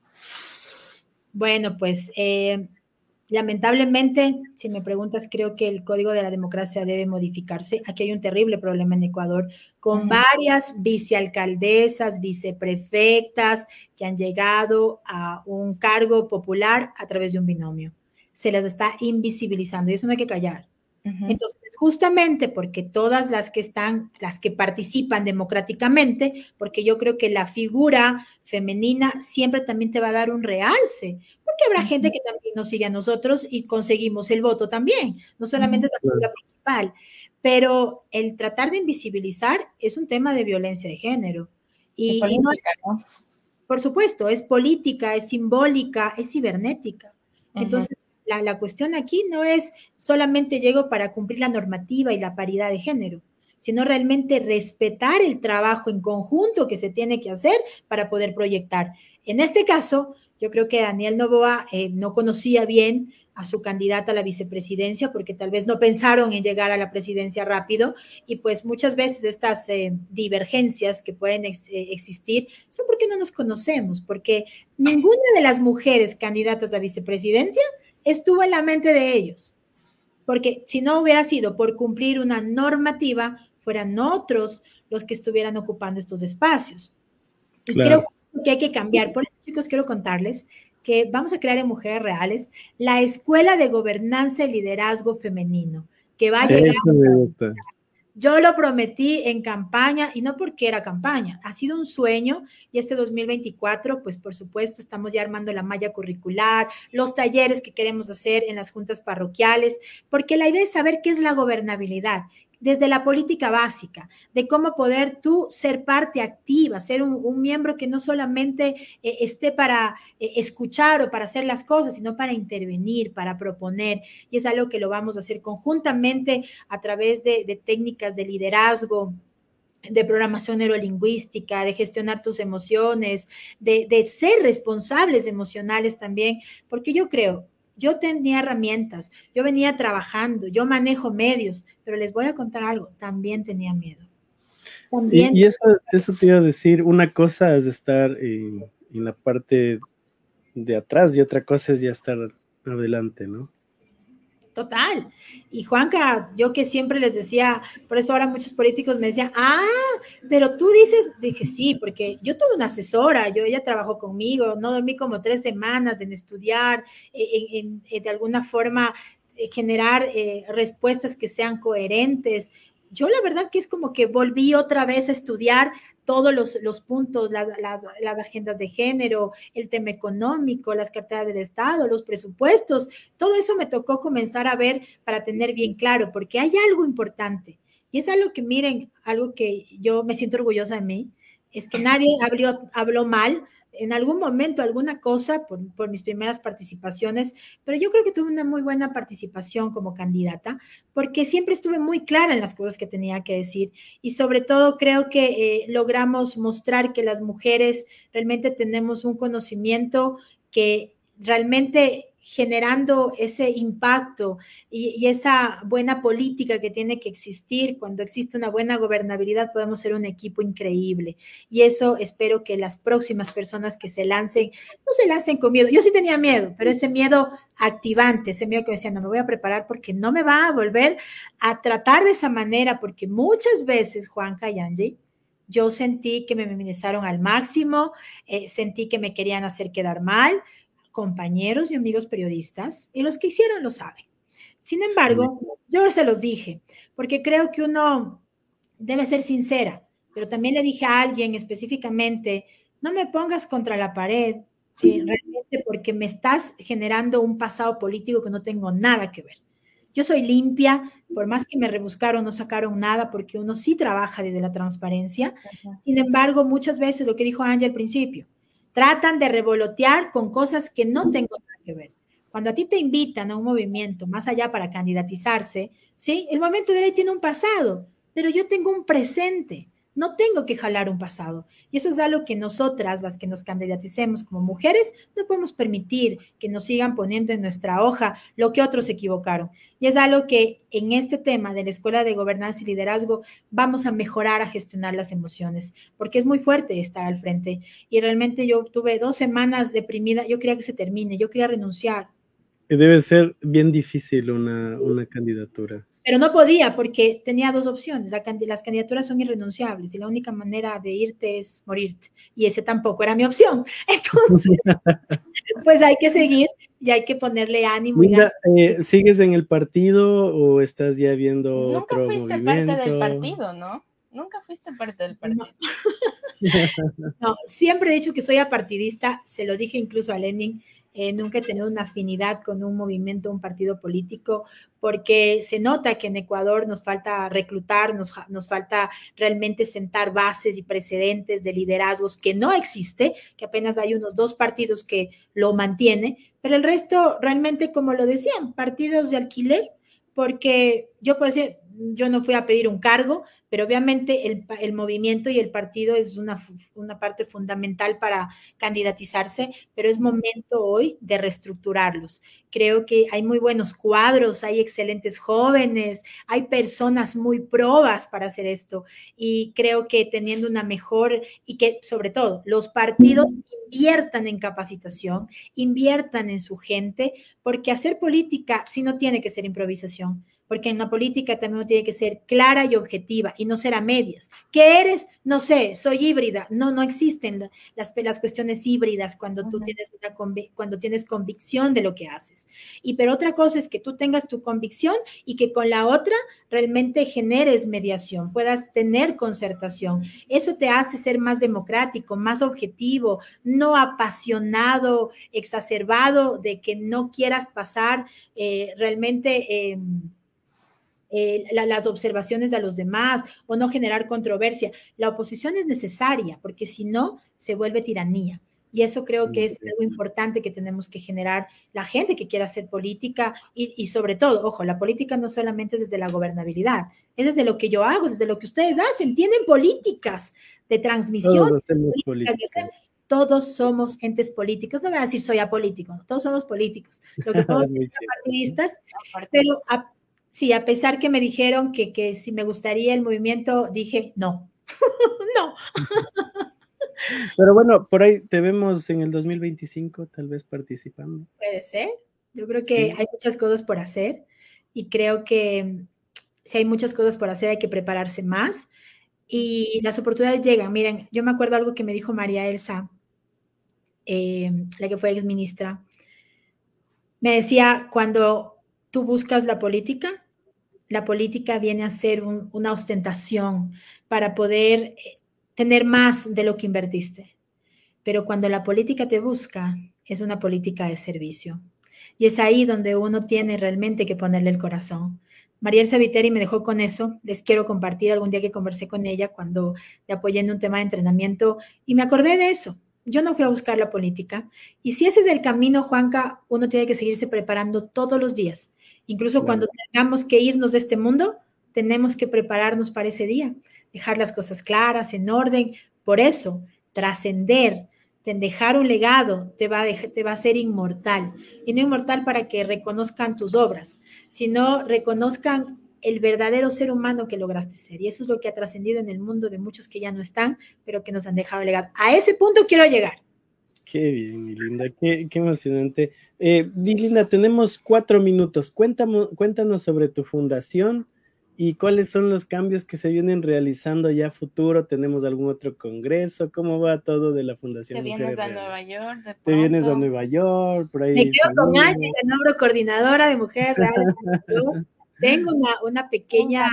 Bueno, pues eh, lamentablemente, si me preguntas, creo que el código de la democracia debe modificarse. Aquí hay un terrible problema en Ecuador con varias vicealcaldesas, viceprefectas que han llegado a un cargo popular a través de un binomio. Se las está invisibilizando y eso no hay que callar. Entonces, justamente porque todas las que están, las que participan democráticamente, porque yo creo que la figura femenina siempre también te va a dar un realce, porque habrá gente que también nos sigue a nosotros y conseguimos el voto también, no solamente es la figura principal, pero el tratar de invisibilizar es un tema de violencia de género. Y, por supuesto, es política, es simbólica, es cibernética. Entonces, la, cuestión aquí no es solamente llego para cumplir la normativa y la paridad de género, sino realmente respetar el trabajo en conjunto que se tiene que hacer para poder proyectar. En este caso, yo creo que Daniel Novoa eh, no conocía bien a su candidata a la vicepresidencia porque tal vez no pensaron en llegar a la presidencia rápido y pues muchas veces estas eh, divergencias que pueden eh, existir son porque no nos conocemos, porque ninguna de las mujeres candidatas a vicepresidencia estuvo en la mente de ellos. Porque si no hubiera sido por cumplir una normativa, fueran otros los que estuvieran ocupando estos espacios. Y creo que hay que cambiar. Por eso, chicos, quiero contarles que vamos a crear en Mujeres Reales la Escuela de Gobernanza y Liderazgo Femenino, que va a llegar. Yo lo prometí en campaña y no porque era campaña, ha sido un sueño y este 2024, pues por supuesto, estamos ya armando la malla curricular, los talleres que queremos hacer en las juntas parroquiales, porque la idea es saber qué es la gobernabilidad, desde la política básica, de cómo poder tú ser parte activa, ser un, miembro que no solamente eh, esté para eh, escuchar o para hacer las cosas, sino para intervenir, para proponer. Y es algo que lo vamos a hacer conjuntamente a través de, técnicas de liderazgo, de programación neurolingüística, de gestionar tus emociones, de, de, ser responsables emocionales también, porque yo creo, yo tenía herramientas, yo venía trabajando, yo manejo medios, pero les voy a contar algo, también tenía miedo. y, eso, eso, te iba a decir, una cosa es estar en, en la parte de atrás y otra cosa es ya estar adelante, ¿no? Total. Y Juanca, yo que siempre les decía, por eso ahora muchos políticos me decían, ah, pero tú dices, dije sí, porque yo tuve una asesora, yo ella trabajó conmigo, no dormí como tres semanas en estudiar, en, de alguna forma eh, generar eh, respuestas que sean coherentes, yo la verdad que es como que volví otra vez a estudiar todos los, puntos, las, agendas de género, el tema económico, las carteras del Estado, los presupuestos, todo eso me tocó comenzar a ver para tener bien claro, porque hay algo importante. Y es algo que, miren, algo que yo me siento orgullosa de mí, es que nadie habló mal en algún momento alguna cosa por, por, mis primeras participaciones, pero yo creo que tuve una muy buena participación como candidata, porque siempre estuve muy clara en las cosas que tenía que decir y sobre todo creo que eh, logramos mostrar que las mujeres realmente tenemos un conocimiento que realmente generando ese impacto y, esa buena política que tiene que existir. Cuando existe una buena gobernabilidad, podemos ser un equipo increíble. Y eso espero que las próximas personas que se lancen, no se lancen con miedo. Yo sí tenía miedo, pero ese miedo activante, ese miedo que decía, no me voy a preparar porque no me va a volver a tratar de esa manera, porque muchas veces, Juanca y Angie, yo sentí que me minimizaron al máximo, eh, sentí que me querían hacer quedar mal, compañeros y amigos periodistas, y los que hicieron lo saben. Sin embargo, yo se los dije, porque creo que uno debe ser sincera, pero también le dije a alguien específicamente, no me pongas contra la pared, eh, realmente porque me estás generando un pasado político que no tengo nada que ver. Yo soy limpia, por más que me rebuscaron, no sacaron nada, porque uno sí trabaja desde la transparencia. Sin embargo, muchas veces lo que dijo Ángel al principio, tratan de revolotear con cosas que no tengo nada que ver. Cuando a ti te invitan a un movimiento más allá para candidatizarse, ¿sí? El movimiento de ley tiene un pasado, pero yo tengo un presente. No tengo que jalar un pasado. Y eso es algo que nosotras, las que nos candidaticemos como mujeres, no podemos permitir que nos sigan poniendo en nuestra hoja lo que otros equivocaron. Y es algo que en este tema de la Escuela de Gobernanza y Liderazgo vamos a mejorar a gestionar las emociones, porque es muy fuerte estar al frente. Y realmente yo tuve dos semanas deprimida, yo quería que se termine, yo quería renunciar. Debe ser bien difícil una, una candidatura pero no podía porque tenía dos opciones. las candidaturas son irrenunciables y la única manera de irte es morirte. Y ese tampoco era mi opción. Entonces, pues hay que seguir y hay que ponerle ánimo. Eh, ¿Sigues en el partido o estás ya viendo Nunca fuiste parte del partido, ¿no? Nunca fuiste parte del partido. No. siempre he dicho que soy apartidista, se lo dije incluso a Lenin, eh, nunca he tenido una afinidad con un movimiento, un partido político, porque se nota que en Ecuador nos falta reclutar, nos, nos falta realmente sentar bases y precedentes de liderazgos que no existe, que apenas hay unos dos partidos que lo mantienen, pero el resto realmente, como lo decían, partidos de alquiler, porque yo puedo decir, yo no fui a pedir un cargo, pero obviamente el, movimiento y el partido es una, una, parte fundamental para candidatizarse, pero es momento hoy de reestructurarlos. Creo que hay muy buenos cuadros, hay excelentes jóvenes, hay personas muy probas para hacer esto y creo que teniendo una mejor y que sobre todo los partidos inviertan en capacitación, inviertan en su gente, porque hacer política si no tiene que ser improvisación porque en la política también tiene que ser clara y objetiva y no ser a medias. ¿Qué eres? No sé, soy híbrida. No, no existen las, las cuestiones híbridas cuando tú tienes, una, cuando tienes convicción de lo que haces. Y pero otra cosa es que tú tengas tu convicción y que con la otra realmente generes mediación, puedas tener concertación. Eso te hace ser más democrático, más objetivo, no apasionado, exacerbado de que no quieras pasar eh, realmente... Em, eh, las observaciones de los demás o no generar controversia. La oposición es necesaria porque si no, se vuelve tiranía. Y eso creo que es algo importante que tenemos que generar la gente que quiera hacer política y, sobre todo, ojo, la política no solamente es desde la gobernabilidad, es desde lo que yo hago, desde lo que ustedes hacen. Tienen políticas de transmisión. Todos, somos entes políticos. No voy a decir soy apolítico, todos somos políticos. Lo que somos partidistas, pero Sí, a pesar que me dijeron que, que si me gustaría el movimiento, dije no, no. Pero bueno, por ahí te vemos en el 2025 tal vez participando. Puede ser. Yo creo que hay muchas cosas por hacer y creo que si hay muchas cosas por hacer hay que prepararse más y las oportunidades llegan. Miren, yo me acuerdo algo que me dijo María Elsa, eh, la que fue ex ministra. Me decía, cuando tú buscas la política, la política viene a ser una ostentación para poder eh, tener más de lo que invertiste. Pero cuando la política te busca, es una política de servicio. Y es ahí donde uno tiene realmente que ponerle el corazón. Mariel Saviteri me dejó con eso. Les quiero compartir algún día que conversé con ella cuando le apoyé en un tema de entrenamiento y me acordé de eso. Yo no fui a buscar la política. Y si ese es el camino, Juanca, uno tiene que seguirse preparando todos los días. Incluso cuando tengamos que irnos de este mundo, tenemos que prepararnos para ese día, dejar las cosas claras, en orden. Por eso, trascender, dejar un legado, te va, a te va a hacer inmortal. Y no inmortal para que reconozcan tus obras, sino reconozcan el verdadero ser humano que lograste ser. Y eso es lo que ha trascendido en el mundo de muchos que ya no están, pero que nos han dejado legado. A ese punto quiero llegar. Qué bien, mi linda, qué, emocionante. Eh, mi linda, tenemos cuatro minutos. Cuéntanos, cuéntanos sobre tu fundación y cuáles son los cambios que se vienen realizando ya a futuro. ¿Tenemos algún otro congreso? ¿Cómo va todo de la Fundación? Te vienes a Nueva York. Te vienes a Nueva York, por ahí. Me quedo con Angie, la nombro coordinadora de Mujeres Reales. Tengo una, una pequeña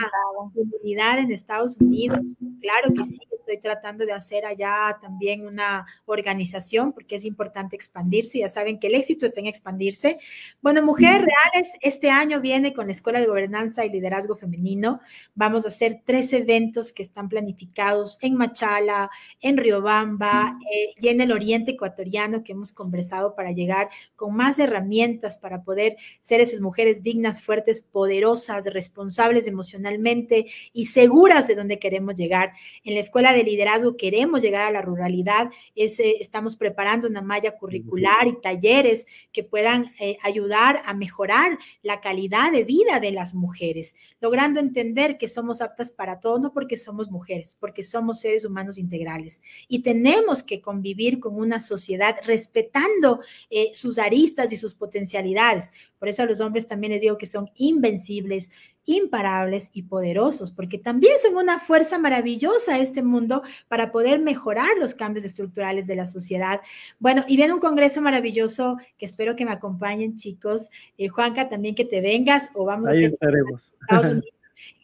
comunidad en Estados Unidos. Claro que sí, estoy tratando de hacer allá también una organización porque es importante expandirse. Ya saben que el éxito está en expandirse. Bueno, Mujeres Reales este año viene con la Escuela de Gobernanza y Liderazgo Femenino. Vamos a hacer tres eventos que están planificados en Machala, en Riobamba eh, y en el Oriente Ecuatoriano que hemos conversado para llegar con más herramientas para poder ser esas mujeres dignas, fuertes, poderosas, responsables emocionalmente y seguras de donde queremos llegar. En la Escuela de de liderazgo queremos llegar a la ruralidad, eh, estamos preparando una malla curricular y talleres que puedan eh, ayudar a mejorar la calidad de vida de las mujeres, logrando entender que somos aptas para todo, no porque somos mujeres, porque somos seres humanos integrales y tenemos que convivir con una sociedad respetando eh, sus aristas y sus potencialidades. Por eso a los hombres también les digo que son invencibles, imparables y poderosos, porque también son una fuerza maravillosa este mundo para poder mejorar los cambios estructurales de la sociedad. Bueno, y viene un congreso maravilloso que espero que me acompañen, chicos. Eh, Juanca, también que te vengas o vamos Ahí a estaremos.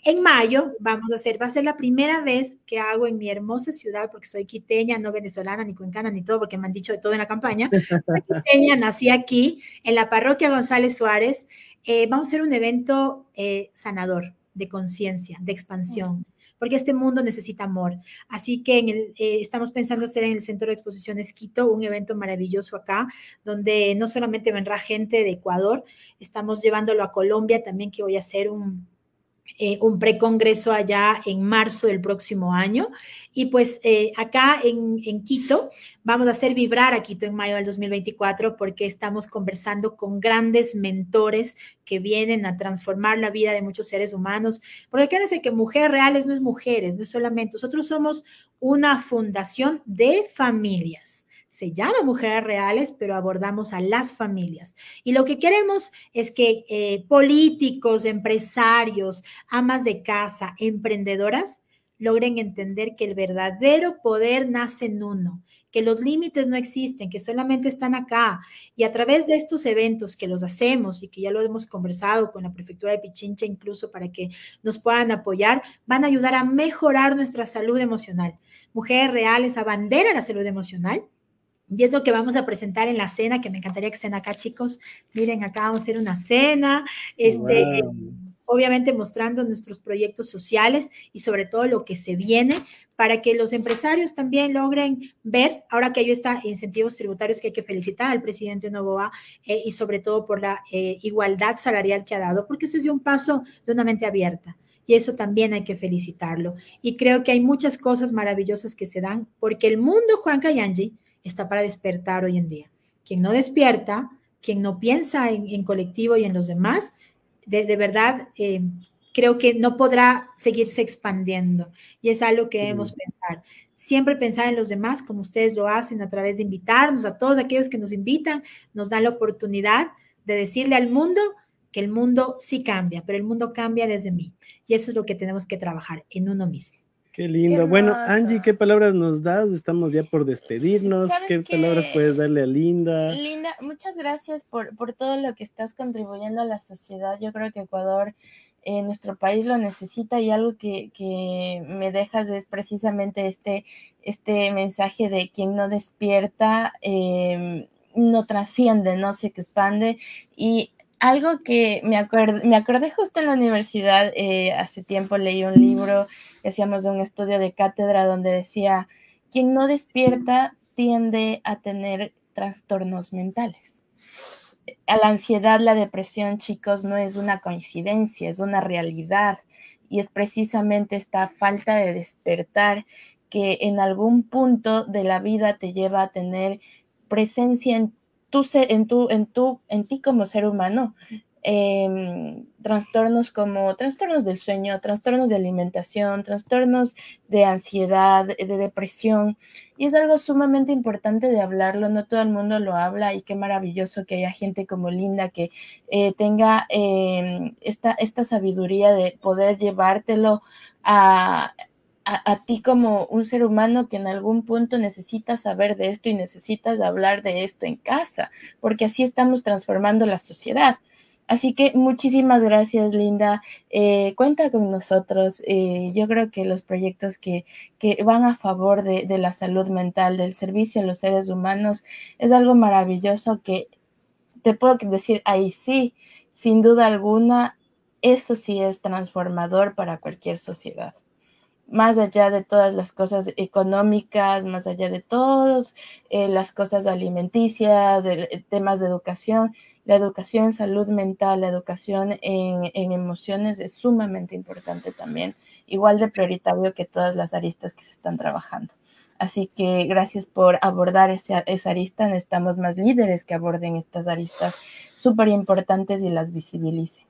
En mayo vamos a hacer, va a ser la primera vez que hago en mi hermosa ciudad, porque soy quiteña, no venezolana, ni cuencana, ni todo, porque me han dicho de todo en la campaña. Soy quiteña, nací aquí, en la parroquia González Suárez. Eh, vamos a hacer un evento eh, sanador, de conciencia, de expansión porque este mundo necesita amor. Así que eh, estamos pensando hacer en el Centro de Exposiciones Quito un evento maravilloso acá, donde no solamente vendrá gente de Ecuador, estamos llevándolo a Colombia también, que voy a hacer un, eh, un precongreso allá en marzo del próximo año. Y pues eh, acá en, en, Quito vamos a hacer vibrar a Quito en mayo del 2024 porque estamos conversando con grandes mentores que vienen a transformar la vida de muchos seres humanos. Porque acuérdense que mujeres reales no es mujeres, no es solamente, nosotros somos una fundación de familias se llama Mujeres Reales, pero abordamos a las familias. Y lo que queremos es que eh, políticos, empresarios, amas de casa, emprendedoras, logren entender que el verdadero poder nace en uno, que los límites no existen, que solamente están acá. Y a través de estos eventos que los hacemos y que ya lo hemos conversado con la prefectura de Pichincha incluso para que nos puedan apoyar, van a ayudar a mejorar nuestra salud emocional. Mujeres Reales abandera la salud emocional y es lo que vamos a presentar en la cena, que me encantaría que estén acá, chicos. Miren, acá vamos a hacer una cena, este, obviamente mostrando nuestros proyectos sociales y sobre todo lo que se viene para que los empresarios también logren ver, ahora que hay estos incentivos tributarios que hay que felicitar al presidente Novoa eh, y sobre todo por la eh, igualdad salarial que ha dado, porque ese es un paso de una mente abierta y eso también hay que felicitarlo. Y creo que hay muchas cosas maravillosas que se dan porque el mundo, Juan Cayangi, está para despertar hoy en día. Quien no despierta, quien no piensa en, colectivo y en los demás, de, verdad eh, creo que no podrá seguirse expandiendo. Y es algo que debemos pensar. Siempre pensar en los demás, como ustedes lo hacen a través de invitarnos, a todos aquellos que nos invitan, nos dan la oportunidad de decirle al mundo que el mundo sí cambia, pero el mundo cambia desde mí. Y eso es lo que tenemos que trabajar en uno mismo. Qué lindo. bueno, Angie, ¿qué palabras nos das? Estamos ya por despedirnos. ¿Qué, palabras puedes darle a Linda? Linda, muchas gracias por, por todo lo que estás contribuyendo a la sociedad. Yo creo que Ecuador, eh, nuestro país lo necesita y algo que, que, me dejas es precisamente este, este mensaje de quien no despierta. Em, no trasciende, no se expande y algo que me, acuerdo, me acordé justo en la universidad, eh, hace tiempo leí un libro que hacíamos de un estudio de cátedra donde decía, quien no despierta tiende a tener trastornos mentales. A la ansiedad, la depresión, chicos, no es una coincidencia, es una realidad y es precisamente esta falta de despertar que en algún punto de la vida te lleva a tener presencia en en, tu, en, tu, en ti como ser humano. Em, trastornos como trastornos del sueño, trastornos de alimentación, trastornos de ansiedad, de depresión. Y es algo sumamente importante de hablarlo, no todo el mundo lo habla y qué maravilloso que haya gente como Linda que eh, tenga em, esta, esta sabiduría de poder llevártelo a, a, ti como un ser humano que en algún punto necesitas saber de esto y necesitas hablar de esto en casa, porque así estamos transformando la sociedad. Así que muchísimas gracias, Linda. Eh, cuenta con nosotros. Eh, yo creo que los proyectos que, que van a favor de, de, la salud mental, del servicio a los seres humanos, es algo maravilloso que te puedo decir ahí sí, sin duda alguna, eso sí es transformador para cualquier sociedad más allá de todas las cosas económicas, más allá de todas eh, las cosas alimenticias, eh, temas de educación, la educación en salud mental, la educación en, emociones es sumamente importante también, igual de prioritario que todas las aristas que se están trabajando. Así que gracias por abordar esa, esa arista. Necesitamos más líderes que aborden estas aristas súper importantes y las visibilicen.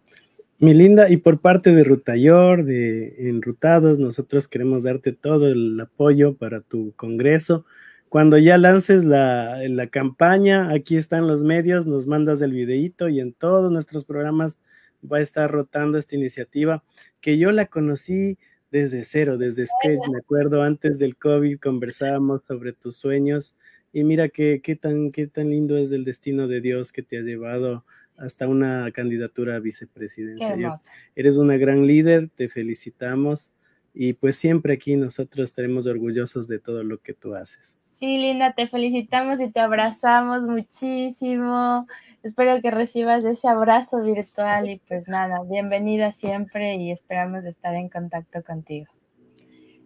Mi linda, y por parte de Rutayor, de Enrutados, nosotros queremos darte todo el apoyo para tu congreso. Cuando ya lances la, la campaña, aquí están los medios, nos mandas el videíto y en todos nuestros programas va a estar rotando esta iniciativa que yo la conocí desde cero, desde Sketch, me acuerdo, antes del COVID conversábamos sobre tus sueños y mira qué, qué, tan, qué tan lindo es el destino de Dios que te ha llevado hasta una candidatura a vicepresidencia. Eres una gran líder, te felicitamos y pues siempre aquí nosotros estaremos orgullosos de todo lo que tú haces. Sí, Linda, te felicitamos y te abrazamos muchísimo. Espero que recibas ese abrazo virtual y pues nada, bienvenida siempre y esperamos estar en contacto contigo.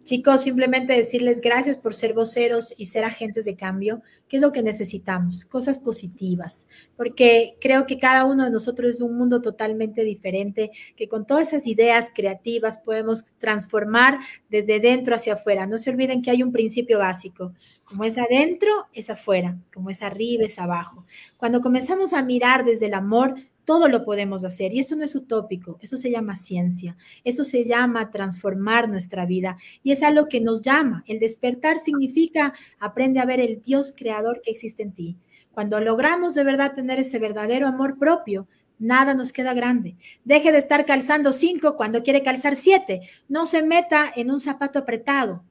Chicos, simplemente decirles gracias por ser voceros y ser agentes de cambio, que es lo que necesitamos, cosas positivas, porque creo que cada uno de nosotros es un mundo totalmente diferente, que con todas esas ideas creativas podemos transformar desde dentro hacia afuera. No se olviden que hay un principio básico, como es adentro, es afuera, como es arriba, es abajo. Cuando comenzamos a mirar desde el amor, todo lo podemos hacer. Y esto no es utópico, eso se llama ciencia, eso se llama transformar nuestra vida. Y es algo que nos llama. El despertar significa aprende a ver el Dios creador que existe en ti. Cuando logramos de verdad tener ese verdadero amor propio, nada nos queda grande. Deje de estar calzando cinco cuando quiere calzar siete. No se meta en un zapato apretado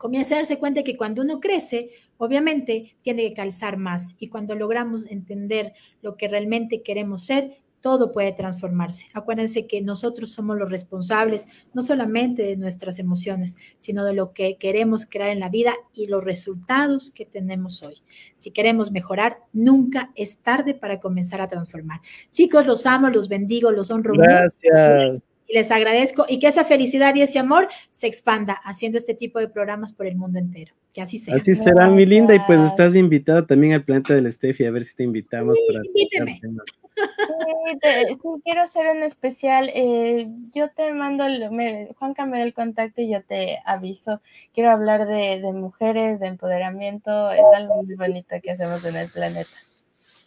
comienza a darse cuenta que cuando uno crece, obviamente tiene que calzar más y cuando logramos entender lo que realmente queremos ser, todo puede transformarse. Acuérdense que nosotros somos los responsables no solamente de nuestras emociones, sino de lo que queremos crear en la vida y los resultados que tenemos hoy. Si queremos mejorar, nunca es tarde para comenzar a transformar. Chicos, los amo, los bendigo, los honro. Gracias y les agradezco y que esa felicidad y ese amor se expanda haciendo este tipo de programas por el mundo entero. Que así sea. Así será, mi linda, y pues estás invitada también al planeta del Steffi, a ver si te invitamos. Sí, para invíteme. Sí, quiero hacer un especial. Eh, yo te mando, me, Juanca me da el contacto y yo te aviso. Quiero hablar de, de mujeres, de empoderamiento. Es algo muy bonito que hacemos en el planeta.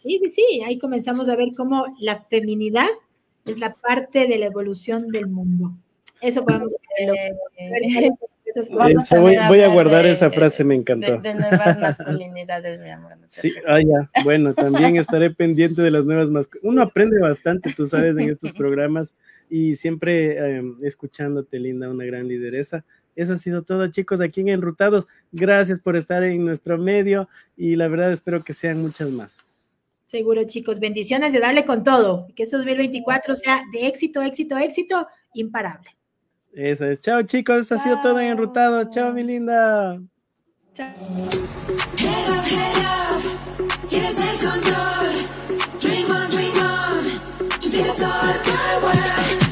Sí, sí, sí. Ahí comenzamos a ver cómo la feminidad es la parte de la evolución del mundo. Eso podemos eh, voy, voy, a guardar esa frase, me encantó. De, nuevas masculinidades, mi amor. sí, ah, ya. Bueno, también estaré pendiente de las nuevas masculinidades. Uno aprende bastante, tú sabes, en estos programas y siempre em, escuchándote, Linda, una gran lideresa. Eso ha sido todo, chicos, aquí en Enrutados. Gracias por estar en nuestro medio y la verdad espero que sean muchas más. Seguro, chicos. Bendiciones de darle con todo. Que este 2024 sea de éxito, éxito, éxito, imparable. Eso es. Chao, chicos. Esto ha sido todo en Enrutado. Chao, mi linda. Chao. Dream on, dream on.